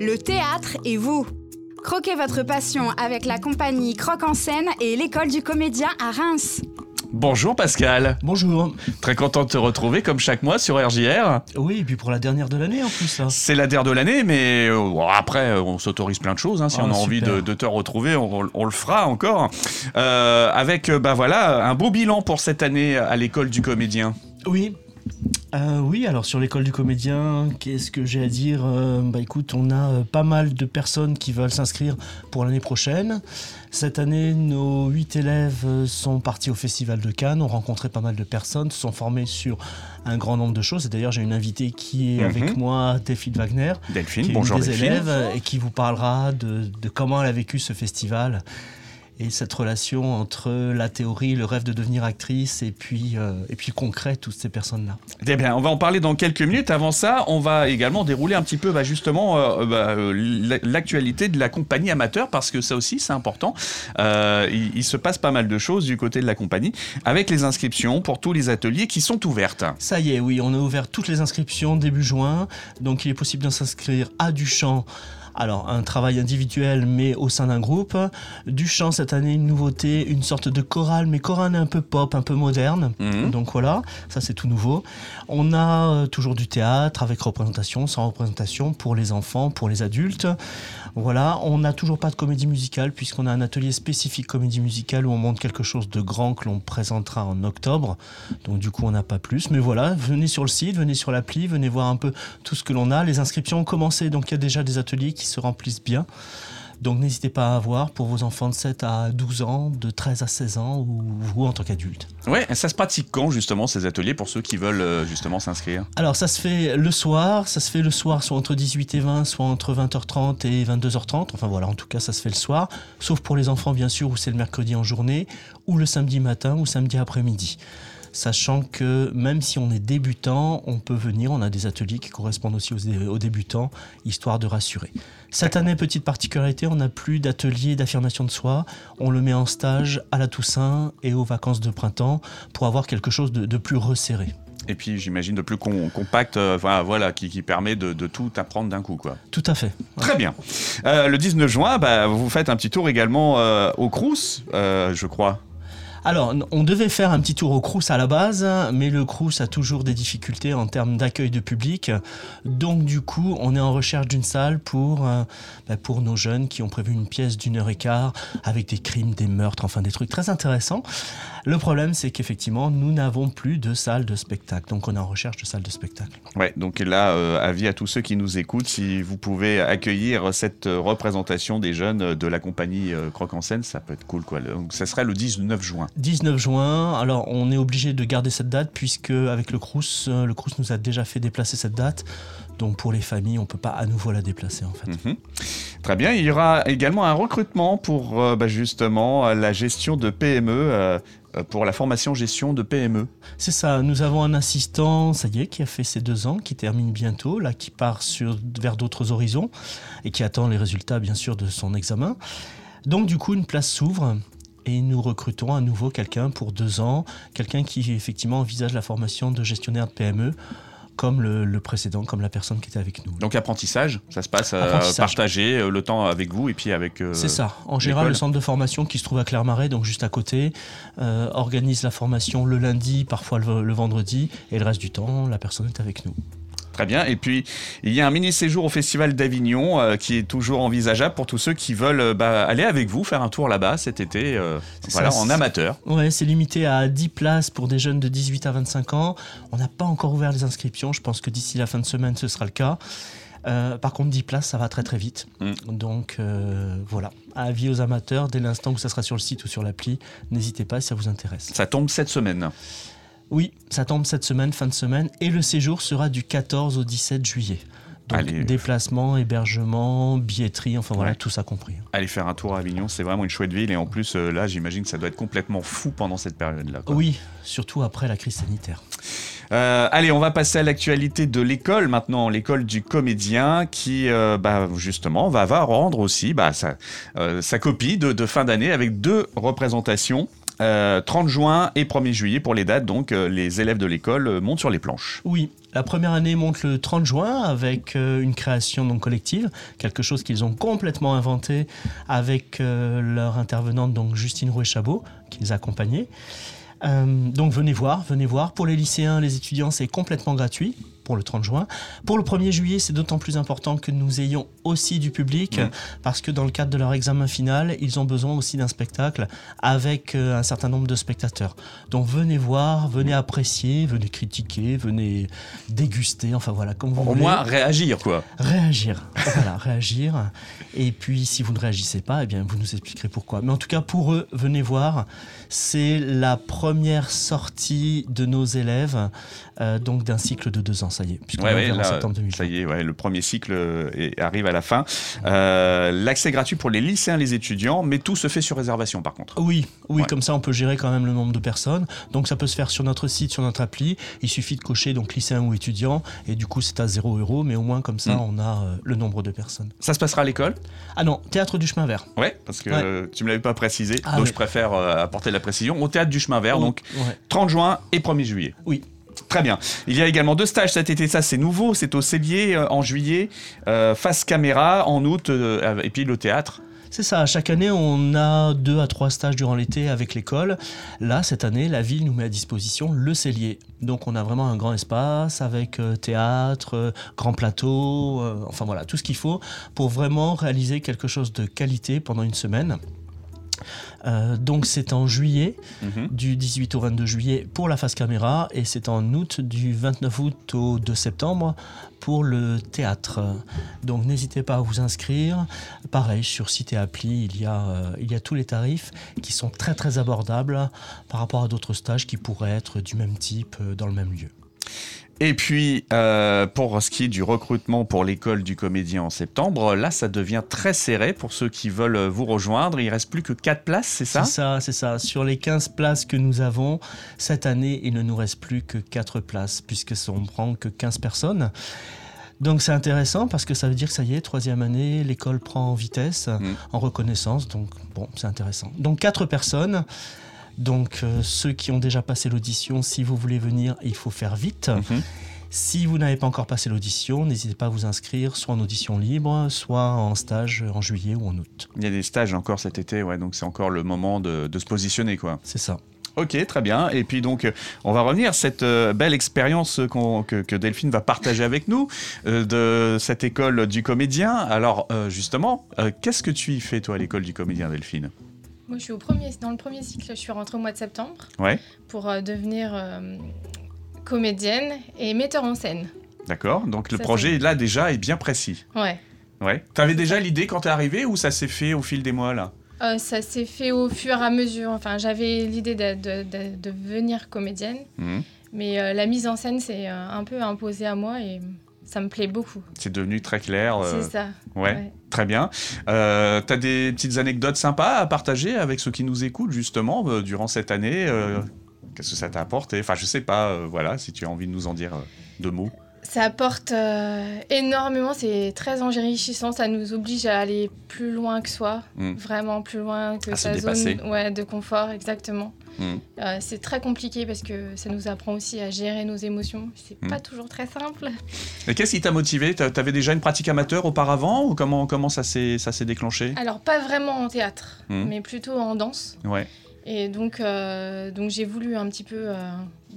le théâtre et vous. Croquez votre passion avec la compagnie Croque en scène et l'école du comédien à Reims. Bonjour Pascal. Bonjour. Très content de te retrouver comme chaque mois sur RJR. Oui, et puis pour la dernière de l'année en plus. Là. C'est la dernière de l'année, mais euh, après on s'autorise plein de choses. hein. si Ah, on a envie de, de te retrouver, on, on le fera encore. Euh, avec euh, bah voilà un beau bilan pour cette année à l'école du comédien. Oui. Euh, oui, alors sur l'école du comédien, qu'est-ce que j'ai à dire Euh, Bah écoute, on a euh, pas mal de personnes qui veulent s'inscrire pour l'année prochaine. Cette année, nos huit élèves sont partis au Festival de Cannes, ont rencontré pas mal de personnes, se sont formés sur un grand nombre de choses. Et d'ailleurs, j'ai une invitée qui est Mhm. avec moi, Delphine Wagner, Delphine, qui est bonjour une des Delphine. élèves et qui vous parlera de, de comment elle a vécu ce festival et cette relation entre la théorie, le rêve de devenir actrice et puis, euh, et puis le concret, toutes ces personnes-là. Eh bien, on va en parler dans quelques minutes. Avant ça, on va également dérouler un petit peu bah, justement euh, bah, euh, l- l'actualité de la compagnie amateur parce que ça aussi c'est important. Euh, il, il se passe pas mal de choses du côté de la compagnie avec les inscriptions pour tous les ateliers qui sont ouvertes. Ça y est, oui, on a ouvert toutes les inscriptions début juin, donc il est possible de s'inscrire à du chant. Alors, un travail individuel, mais au sein d'un groupe. Du chant, cette année, une nouveauté, une sorte de chorale, mais chorale un peu pop, un peu moderne. Mhm. Donc voilà, ça c'est tout nouveau. On a euh, toujours du théâtre avec représentation, sans représentation, pour les enfants, pour les adultes. Voilà, on n'a toujours pas de comédie musicale, puisqu'on a un atelier spécifique comédie musicale où on montre quelque chose de grand que l'on présentera en octobre. Donc du coup, on n'a pas plus. Mais voilà, venez sur le site, venez sur l'appli, venez voir un peu tout ce que l'on a. Les inscriptions ont commencé, donc il y a déjà des ateliers qui se remplissent bien. Donc n'hésitez pas à avoir pour vos enfants de 7 à 12 ans, de 13 à 16 ans ou vous en tant qu'adulte. Ouais, ça se pratique quand justement ces ateliers pour ceux qui veulent euh, justement s'inscrire? Alors ça se fait le soir, ça se fait le soir soit entre 18 et 20, soit entre 20h30 et 22h30. Enfin voilà, en tout cas ça se fait le soir, sauf pour les enfants bien sûr où c'est le mercredi en journée, ou le samedi matin ou samedi après-midi. Sachant que même si on est débutant, on peut venir, on a des ateliers qui correspondent aussi aux, aux débutants, histoire de rassurer. Cette année, petite particularité, on n'a plus d'atelier d'affirmation de soi, on le met en stage à la Toussaint et aux vacances de printemps pour avoir quelque chose de- de plus resserré. Et puis j'imagine de plus com- compact, euh, voilà, qui, qui permet de, de tout apprendre d'un coup quoi. Tout à fait. Très bien. Euh, le 19 juin, bah, vous faites un petit tour également euh, au Crous, je crois. Alors, on devait faire un petit tour au Crous à la base, mais le Crous a toujours des difficultés en termes d'accueil de public. Donc, du coup, on est en recherche d'une salle pour, euh, bah, pour nos jeunes qui ont prévu une pièce d'une heure et quart avec des crimes, des meurtres, enfin des trucs très intéressants. Le problème, c'est qu'effectivement, nous n'avons plus de salle de spectacle. Donc, on est en recherche de salle de spectacle. Ouais, donc là, euh, avis à tous ceux qui nous écoutent, si vous pouvez accueillir cette euh, représentation des jeunes de la compagnie Croque en scène, ça peut être cool quoi. Donc ça serait le 19 juin. 19 juin, alors on est obligé de garder cette date puisque avec le Crous, euh, le Crous nous a déjà fait déplacer cette date. Donc pour les familles, on peut pas à nouveau la déplacer en fait. Mhm. Très bien, il y aura également un recrutement pour euh, bah, justement la gestion de PME, euh, pour la formation gestion de. PME. C'est ça, nous avons un assistant, ça y est, qui a fait ses deux ans, qui termine bientôt, là, qui part sur, vers d'autres horizons et qui attend les résultats, bien sûr, de son examen. Donc, du coup, une place s'ouvre et nous recrutons à nouveau quelqu'un pour deux ans, quelqu'un qui, effectivement, envisage la formation de gestionnaire de PME, comme le, le précédent, comme la personne qui était avec nous. Donc apprentissage, ça se passe euh, Apprentissage. partager euh, le temps avec vous et puis avec. euh, C'est ça. En général, le centre de formation qui se trouve à Clermarais, donc juste à côté, euh, organise la formation le lundi, parfois le, le vendredi, et le reste du temps, la personne est avec nous. Très bien. Et puis, il y a un mini séjour au Festival d'Avignon euh, qui est toujours envisageable pour tous ceux qui veulent euh, bah, aller avec vous, faire un tour là-bas cet été, euh, voilà, ça, en amateur. Ouais, c'est limité à 10 places pour des jeunes de 18 à 25 ans. On n'a pas encore ouvert les inscriptions. Je pense que d'ici la fin de semaine, ce sera le cas. Euh, par contre, 10 places, ça va très très vite. Mm. Donc voilà, avis aux amateurs, dès l'instant où ça sera sur le site ou sur l'appli, n'hésitez pas si ça vous intéresse. Ça tombe cette semaine. Oui, ça tombe cette semaine, fin de semaine, et le séjour sera du 14 au 17 juillet. Donc Allez. déplacement, hébergement, billetterie, enfin voilà, Ouais. tout ça compris. Aller faire un tour à Avignon, c'est vraiment une chouette ville. Et en plus, euh, là, j'imagine que ça doit être complètement fou pendant cette période-là. Oui, surtout après la crise sanitaire. Euh, allez, on va passer à l'actualité de l'école maintenant, l'école du comédien qui, euh, bah, justement, va, va rendre aussi bah, sa, euh, sa copie de, de fin d'année avec deux représentations. Euh, 30 juin et 1er juillet pour les dates, donc euh, les élèves de l'école euh, montent sur les planches. Oui, la première année monte le 30 juin avec euh, une création donc collective, quelque chose qu'ils ont complètement inventé avec leur intervenante donc Justine Rouet-Chabot qui les accompagnait. Euh, donc venez voir, venez voir. Pour les lycéens, les étudiants, c'est complètement gratuit pour le 30 juin. Pour le 1er juillet, c'est d'autant plus important que nous ayons aussi du public, parce que dans le cadre de leur examen final, ils ont besoin aussi d'un spectacle avec euh, un certain nombre de spectateurs. Donc venez voir, venez apprécier, venez critiquer, venez déguster, enfin voilà, comme vous Au voulez. moins réagir, quoi. Réagir, voilà, réagir. Et puis, si vous ne réagissez pas, eh bien, vous nous expliquerez pourquoi. Mais en tout cas, pour eux, venez voir. C'est la première sortie de nos élèves, euh, donc d'un cycle de deux ans, ça y est, puisqu'on Ouais, en septembre ça 2020. y est, ouais, le premier cycle euh, est- arrive à la fin. Euh, L'accès gratuit pour les lycéens, les étudiants, mais tout se fait sur réservation par contre. Oui, oui, comme ça on peut gérer quand même le nombre de personnes. Donc ça peut se faire sur notre site, sur notre appli. Il suffit de cocher donc lycéen ou étudiant et du coup c'est à 0 euros, mais au moins comme ça Mm. on a euh, le nombre de personnes. Ça se passera à l'école? Ah non, théâtre du chemin vert. Ouais, parce que euh, tu me l'avais pas précisé, Ah donc je préfère apporter la précision. Au théâtre du chemin vert, Oh, donc ouais. 30 juin et 1er juillet. Oui. Très bien. Il y a également deux stages cet été, ça c'est nouveau, c'est au Cellier euh, en juillet, euh, face caméra en août, euh, et puis le théâtre. C'est ça, chaque année on a deux à trois stages durant l'été avec l'école. Là, cette année, la ville nous met à disposition le cellier. Donc on a vraiment un grand espace avec théâtre, grand plateau, enfin voilà, tout ce qu'il faut pour vraiment réaliser quelque chose de qualité pendant une semaine. Euh, donc c'est en juillet, Mhm. du 18 au 22 juillet pour la phase caméra et c'est en août du 29 août au 2 septembre pour le théâtre. Donc n'hésitez pas à vous inscrire. Pareil, sur site et appli, il y, a, euh, il y a tous les tarifs qui sont très très abordables par rapport à d'autres stages qui pourraient être du même type euh, dans le même lieu. Et puis, euh, pour ce qui est du recrutement pour l'école du comédien en septembre, là, ça devient très serré pour ceux qui veulent vous rejoindre. Il reste plus que 4 places, c'est ça? C'est ça, c'est ça. Sur les 15 places que nous avons, cette année, il ne nous reste plus que 4 places, puisque on prend que 15 personnes. Donc c'est intéressant parce que ça veut dire que ça y est, troisième année, l'école prend en vitesse, Mm. en reconnaissance. Donc bon, c'est intéressant. Donc 4 personnes. Donc euh, ceux qui ont déjà passé l'audition, si vous voulez venir, il faut faire vite. Mhm. Si vous n'avez pas encore passé l'audition, n'hésitez pas à vous inscrire, soit en audition libre, soit en stage en juillet ou en août. Il y a des stages encore cet été, ouais, donc c'est encore le moment de, de se positionner, quoi. C'est ça. Ok, très bien. Et puis donc, euh, on va revenir cette euh, belle expérience que, que Delphine va partager avec nous euh, de cette école du comédien. Alors, euh, justement, qu'est-ce que tu y fais toi à l'école du comédien, Delphine? Moi, je suis au premier, dans le premier cycle, je suis rentrée au mois de septembre Ouais, pour euh, devenir euh, comédienne et metteur en scène. d'accord. Donc le Ça, projet là déjà est bien précis. Ouais. Ouais. T'avais déjà l'idée quand t'es arrivé ou ça s'est fait au fil des mois là? Euh, ça s'est fait au fur et à mesure. Enfin, j'avais l'idée de, de- de- de devenir comédienne, Mhm. mais la mise en scène s'est un peu imposée à moi et ça me plaît beaucoup. C'est devenu très clair. euh, C'est ça. ouais. ouais. Très bien. Euh, T'as des petites anecdotes sympas à partager avec ceux qui nous écoutent justement euh, durant cette année euh, Qu'est-ce que ça t'a apporté? Enfin, je sais pas. voilà, si tu as envie de nous en dire deux mots. Ça apporte euh, énormément, c'est très enrichissant, ça nous oblige à aller plus loin que soi, Mm. vraiment plus loin que À sa zone ouais, de confort, exactement. Mm. Euh, c'est très compliqué parce que ça nous apprend aussi à gérer nos émotions. C'est Mm. pas toujours très simple. Et qu'est-ce qui t'a motivé? T'a- T'avais déjà une pratique amateur auparavant ou comment comment ça s'est déclenché? Alors pas vraiment en théâtre, Mm. mais plutôt en danse. Ouais. Et donc, euh, donc j'ai voulu un petit peu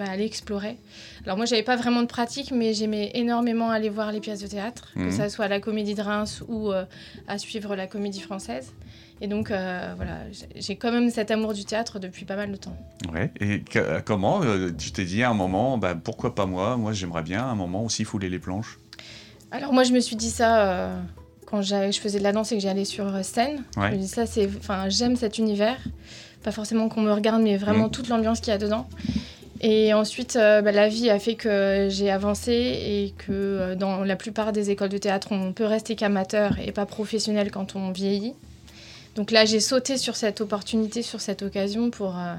bah, aller explorer. Alors moi, j'avais pas vraiment de pratique, mais j'aimais énormément aller voir les pièces de théâtre, Mhm. que ça soit à la Comédie de Reims ou euh, à suivre la Comédie Française. Et donc, euh, voilà, j'ai- quand même cet amour du théâtre depuis pas mal de temps. Ouais. Et que- comment euh, tu t'es dit à un moment, bah, pourquoi pas moi? Moi, j'aimerais bien à un moment aussi fouler les planches. Alors moi, je me suis dit ça euh, quand je faisais de la danse et que j'allais sur scène. Ouais. Je me dis ça, c'est, enfin, j'aime cet univers. Pas forcément qu'on me regarde, mais vraiment Mhm. toute l'ambiance qu'il y a dedans. Et ensuite, euh, bah, la vie a fait que j'ai avancé et que euh, dans la plupart des écoles de théâtre, on peut rester qu'amateur et pas professionnel quand on vieillit. Donc là, j'ai sauté sur cette opportunité, sur cette occasion pour, euh,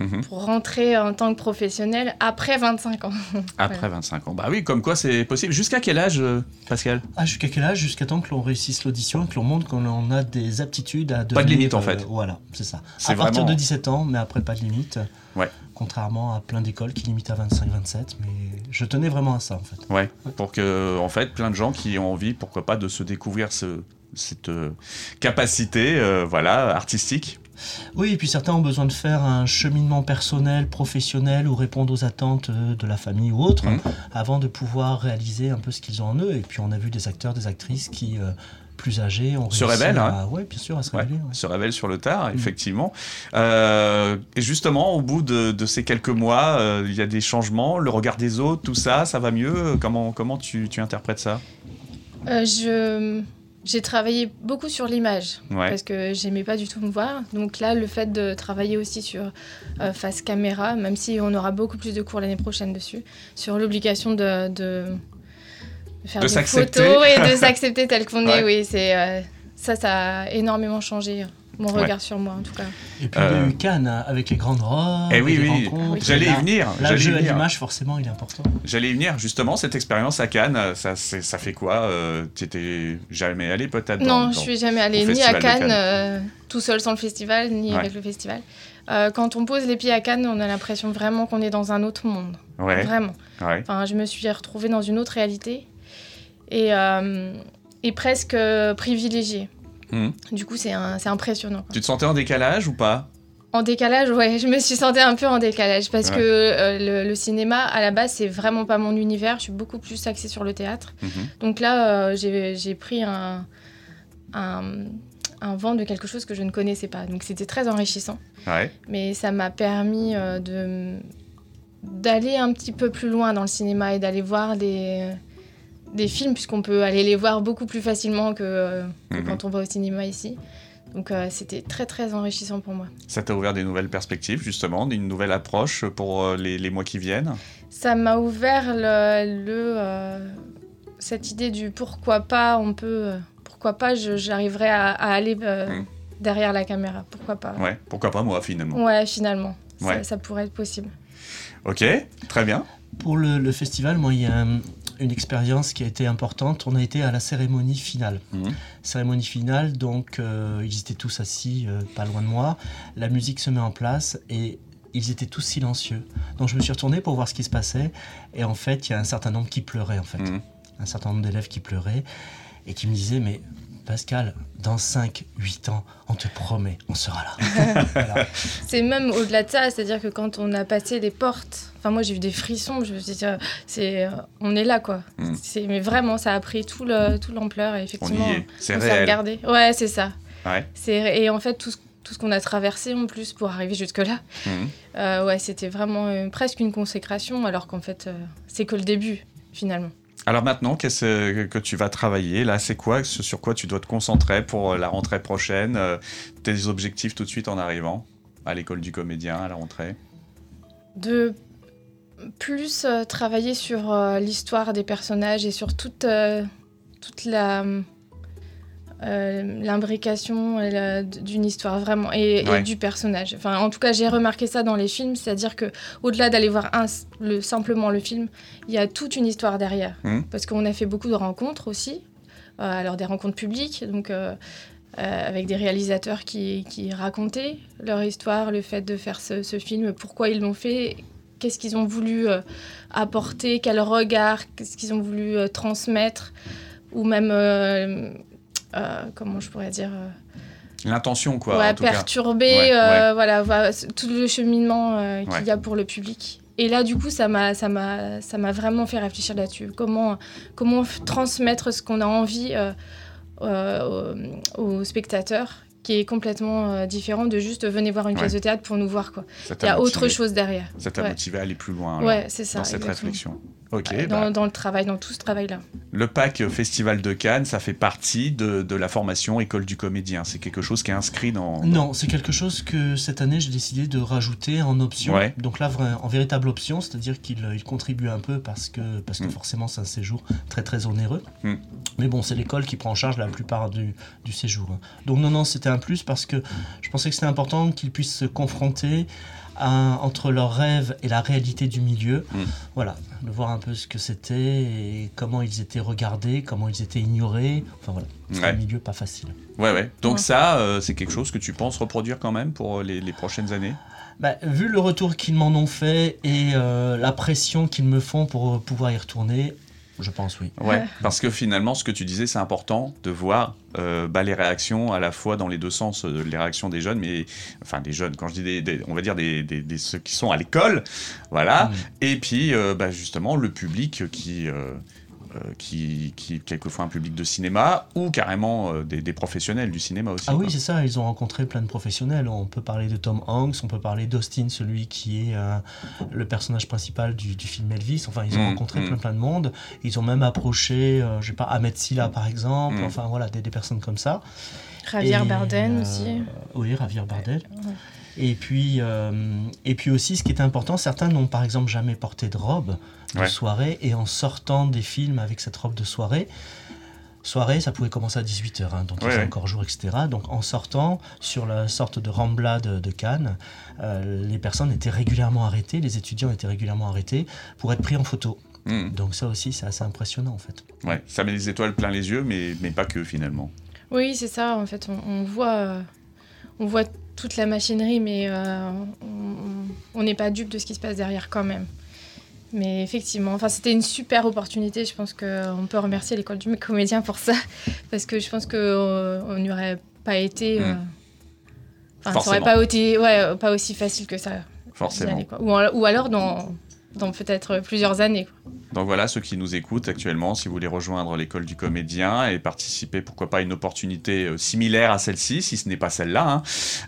mhm. pour rentrer en tant que professionnel après 25 ans. Après 25 ans. Bah oui, comme quoi c'est possible. Jusqu'à quel âge, euh, Pascal? Ah, Jusqu'à quel âge? Jusqu'à temps que l'on réussisse l'audition, que l'on montre qu'on a des aptitudes à devenir, Pas de limite en fait. Euh, voilà, c'est ça. À partir de 17 ans, mais après pas de limite. Ouais. Contrairement à plein d'écoles qui limitent à 25-27, mais je tenais vraiment à ça en fait. Ouais, pour que en fait plein de gens qui ont envie, pourquoi pas, de se découvrir ce, cette euh, capacité, voilà, artistique oui, et puis certains ont besoin de faire un cheminement personnel, professionnel ou répondre aux attentes euh, de la famille ou autre mmh. avant de pouvoir réaliser un peu ce qu'ils ont en eux. Et puis on a vu des acteurs, des actrices qui euh, plus âgés ont se révèlent, hein. ouais, bien sûr, à se révéler. Se révèlent sur le tard, mmh. effectivement. Euh, et justement, au bout de, ces quelques mois, il y a des changements, le regard des autres, tout ça, ça va mieux? Comment comment tu, tu interprètes ça? Je j'ai travaillé beaucoup sur l'image parce que j'aimais pas du tout me voir. Donc là, le fait de travailler aussi sur euh, face caméra, même si on aura beaucoup plus de cours l'année prochaine dessus, sur l'obligation de, de, faire des photos et de s'accepter tel qu'on est, oui, c'est euh, ça, ça a énormément changé mon regard sur moi en tout cas. Et puis il y a eu euh, Cannes hein, avec les grandes robes, et eh oui, oui. J'allais y venir. Là, le jeu à l'image forcément il est important. J'allais y venir justement cette expérience à Cannes, ça, ça fait quoi euh, Tu étais jamais allé peut-être Non, je suis jamais allé ni à Cannes, euh, tout seul sans le festival, ni avec le festival. quand on pose les pieds à Cannes, on a l'impression vraiment qu'on est dans un autre monde. Vraiment. Enfin, je me suis retrouvée dans une autre réalité et, et presque privilégiée. Hmm. Du coup, c'est impressionnant. Tu te sentais en décalage ou pas? En décalage, ouais, je me suis sentie un peu en décalage parce que euh, le, cinéma, à la base, c'est vraiment pas mon univers. Je suis beaucoup plus axée sur le théâtre. Mhm. Donc là, euh, j'ai pris un, un, vent de quelque chose que je ne connaissais pas. Donc c'était très enrichissant. Mais ça m'a permis euh, de d'aller un petit peu plus loin dans le cinéma et d'aller voir des des films, puisqu'on peut aller les voir beaucoup plus facilement que, euh, mhm. quand on va au cinéma ici. Donc euh, c'était très très enrichissant pour moi. Ça t'a ouvert des nouvelles perspectives justement, une nouvelle approche pour euh, les, mois qui viennent? Ça m'a ouvert le, cette idée du pourquoi pas on peut, pourquoi pas j'arriverai à, aller mhm. derrière la caméra, pourquoi pas? Ouais, pourquoi pas moi finalement? Ouais, finalement, Ça, pourrait être possible. Ok, très bien. Pour le, le festival, moi il y a une expérience qui a été importante. On a été à la cérémonie finale. Mhm. Cérémonie finale, donc euh, ils étaient tous assis euh, pas loin de moi. La musique se met en place et ils étaient tous silencieux. Donc je me suis retourné pour voir ce qui se passait. Et en fait, il y a un certain nombre qui pleuraient, en fait. Mhm. Un certain nombre d'élèves qui pleuraient et qui me disaient, mais Pascal, dans 5-8 ans, on te promet, on sera là. C'est même au-delà de ça, c'est-à-dire que quand on a passé les portes, enfin moi j'ai eu des frissons, je me suis dit, c'est, on est là quoi. C'est, mais vraiment, ça a pris tout, le, tout l'ampleur et effectivement, on, c'est réel. Ouais, c'est ça. C'est, et en fait, tout ce, tout ce qu'on a traversé en plus pour arriver jusque-là, hmm. euh, ouais, c'était vraiment euh, presque une consécration, alors qu'en fait, euh, c'est que le début finalement. Alors maintenant, qu'est-ce que tu vas travailler Là, c'est quoi Sur quoi tu dois te concentrer pour euh, la rentrée prochaine euh, Tes objectifs tout de suite en arrivant à l'école du comédien à la rentrée? De plus euh, travailler sur l'histoire des personnages et sur toute, toute la euh, l'imbrication d'une histoire vraiment et, du personnage. Enfin, en tout cas, j'ai remarqué ça dans les films, c'est-à-dire que au-delà d'aller voir un, le, simplement le film, il y a toute une histoire derrière. Mmh. Parce qu'on a fait beaucoup de rencontres aussi, euh, alors des rencontres publiques, donc euh, avec des réalisateurs qui, qui, racontaient leur histoire, le fait de faire ce, ce film, pourquoi ils l'ont fait, qu'est-ce qu'ils ont voulu apporter, quel regard, qu'est-ce qu'ils ont voulu transmettre, ou même euh, comment je pourrais dire euh, L'intention, quoi. Ouais, perturber, euh, voilà, tout le cheminement qu'il y a pour le public. Et là, du coup, ça m'a, ça m'a, ça m'a vraiment fait réfléchir là-dessus. Comment, comment transmettre ce qu'on a envie aux, spectateurs qui est complètement différent de juste venez voir une pièce de théâtre pour nous voir quoi. Il y a autre chose derrière. Ça t'a motivé à aller plus loin ouais, c'est ça, dans cette réflexion. Bah. dans, le travail, dans tout ce travail-là. Le PAC Festival de Cannes, ça fait partie de, la formation École du comédien. C'est quelque chose qui est inscrit dans. Non, c'est quelque chose que cette année j'ai décidé de rajouter en option. Donc là, en véritable option, c'est-à-dire qu'il contribue un peu parce que, parce que mm. forcément c'est un séjour très très onéreux. Mm. Mais bon, c'est l'école qui prend en charge la plupart du, du séjour. Hein. Donc non, non, c'était un plus parce que je pensais que c'était important qu'il puisse se confronter entre leurs rêves et la réalité du milieu. Mm. Voilà, de voir un peu ce que c'était et comment ils étaient regardés, comment ils étaient ignorés. Enfin voilà, c'est Ouais. un milieu pas facile. Ouais, ouais. Donc Ouais. ça, euh, c'est quelque chose que tu penses reproduire quand même pour les, les prochaines années? Bah, vu le retour qu'ils m'en ont fait et euh, la pression qu'ils me font pour pouvoir y retourner, je pense oui. Ouais, parce que finalement, ce que tu disais, c'est important de voir euh, bah, les réactions à la fois dans les deux sens, euh, les réactions des jeunes, mais enfin des jeunes, quand je dis des, des- on va dire des, des- des- ceux qui sont à l'école, voilà, Mm. et puis euh, bah, justement le public qui, qui, qui quelquefois un public de cinéma ou carrément euh, des, des professionnels du cinéma aussi. Ah oui, c'est ça, ils ont rencontré plein de professionnels. On peut parler de Tom Hanks, on peut parler d'Austin, celui qui est euh, le personnage principal du, du film Elvis. Enfin, ils ont Mm, rencontré mm. plein plein de monde. Ils ont même approché, euh, je sais pas, Ahmed Silla par exemple. Mm. Enfin voilà, des, des personnes comme ça. Javier Et, Bardem euh, aussi. Oui, Javier Bardem. Ouais. Et puis, euh, et puis aussi, ce qui est important, certains n'ont par exemple jamais porté de robe de Ouais. soirée, et en sortant des films avec cette robe de soirée, soirée, ça pouvait commencer à 18h, donc il Ouais, faisait ouais. encore jour, etc. Donc en sortant sur la sorte de Rambla de, de Cannes, euh, les personnes étaient régulièrement arrêtées, les étudiants étaient régulièrement arrêtés pour être pris en photo. Mm. Donc ça aussi, c'est assez impressionnant en fait. Ouais, ça met les étoiles plein les yeux, mais, mais pas que finalement. Oui, c'est ça. En fait, on, on voit, euh, on voit toute la machinerie, mais euh, on- n'est pas dupe de ce qui se passe derrière quand même. Mais effectivement, enfin, c'était une super opportunité. Je pense qu'on peut remercier l'école du comédien pour ça, parce que je pense qu'on n'y aurait pas été. euh, Mm. Enfin, ça Forcément. aurait pas été, ouais, pas aussi facile que ça. Forcément. aller, quoi. Ou, en- ou alors dans, dans peut-être plusieurs années. quoi. Donc voilà, ceux qui nous écoutent actuellement, si vous voulez rejoindre l'école du comédien et participer, pourquoi pas, à une opportunité euh, similaire à celle-ci, si ce n'est pas celle-là, hein,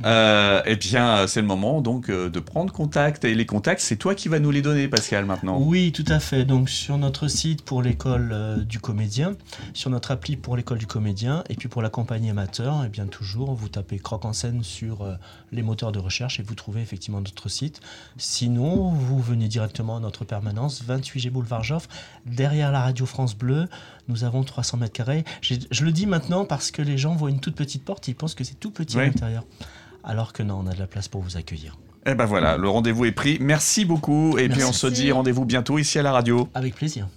euh, eh bien, euh, c'est le moment donc de prendre contact. Et les contacts, c'est toi qui vas nous les donner, Pascal, maintenant. Oui, tout à fait. Donc sur notre site pour l'école euh, du comédien, sur notre appli pour l'école du comédien, et puis pour la compagnie amateur, et bien toujours, vous tapez Croque en scène sur euh, les moteurs de recherche et vous trouvez effectivement notre site. Sinon, vous venez directement notre permanence, 28 G Boulevard Joffre, derrière la radio France Bleu. Nous avons 300 mètres carrés. Je le dis maintenant parce que les gens voient une toute petite porte, ils pensent que c'est tout petit Oui. à l'intérieur. Alors que non, on a de la place pour vous accueillir. Eh ben voilà, le rendez-vous est pris. Merci beaucoup. Et puis on se dit rendez-vous bientôt ici à la radio. Avec plaisir.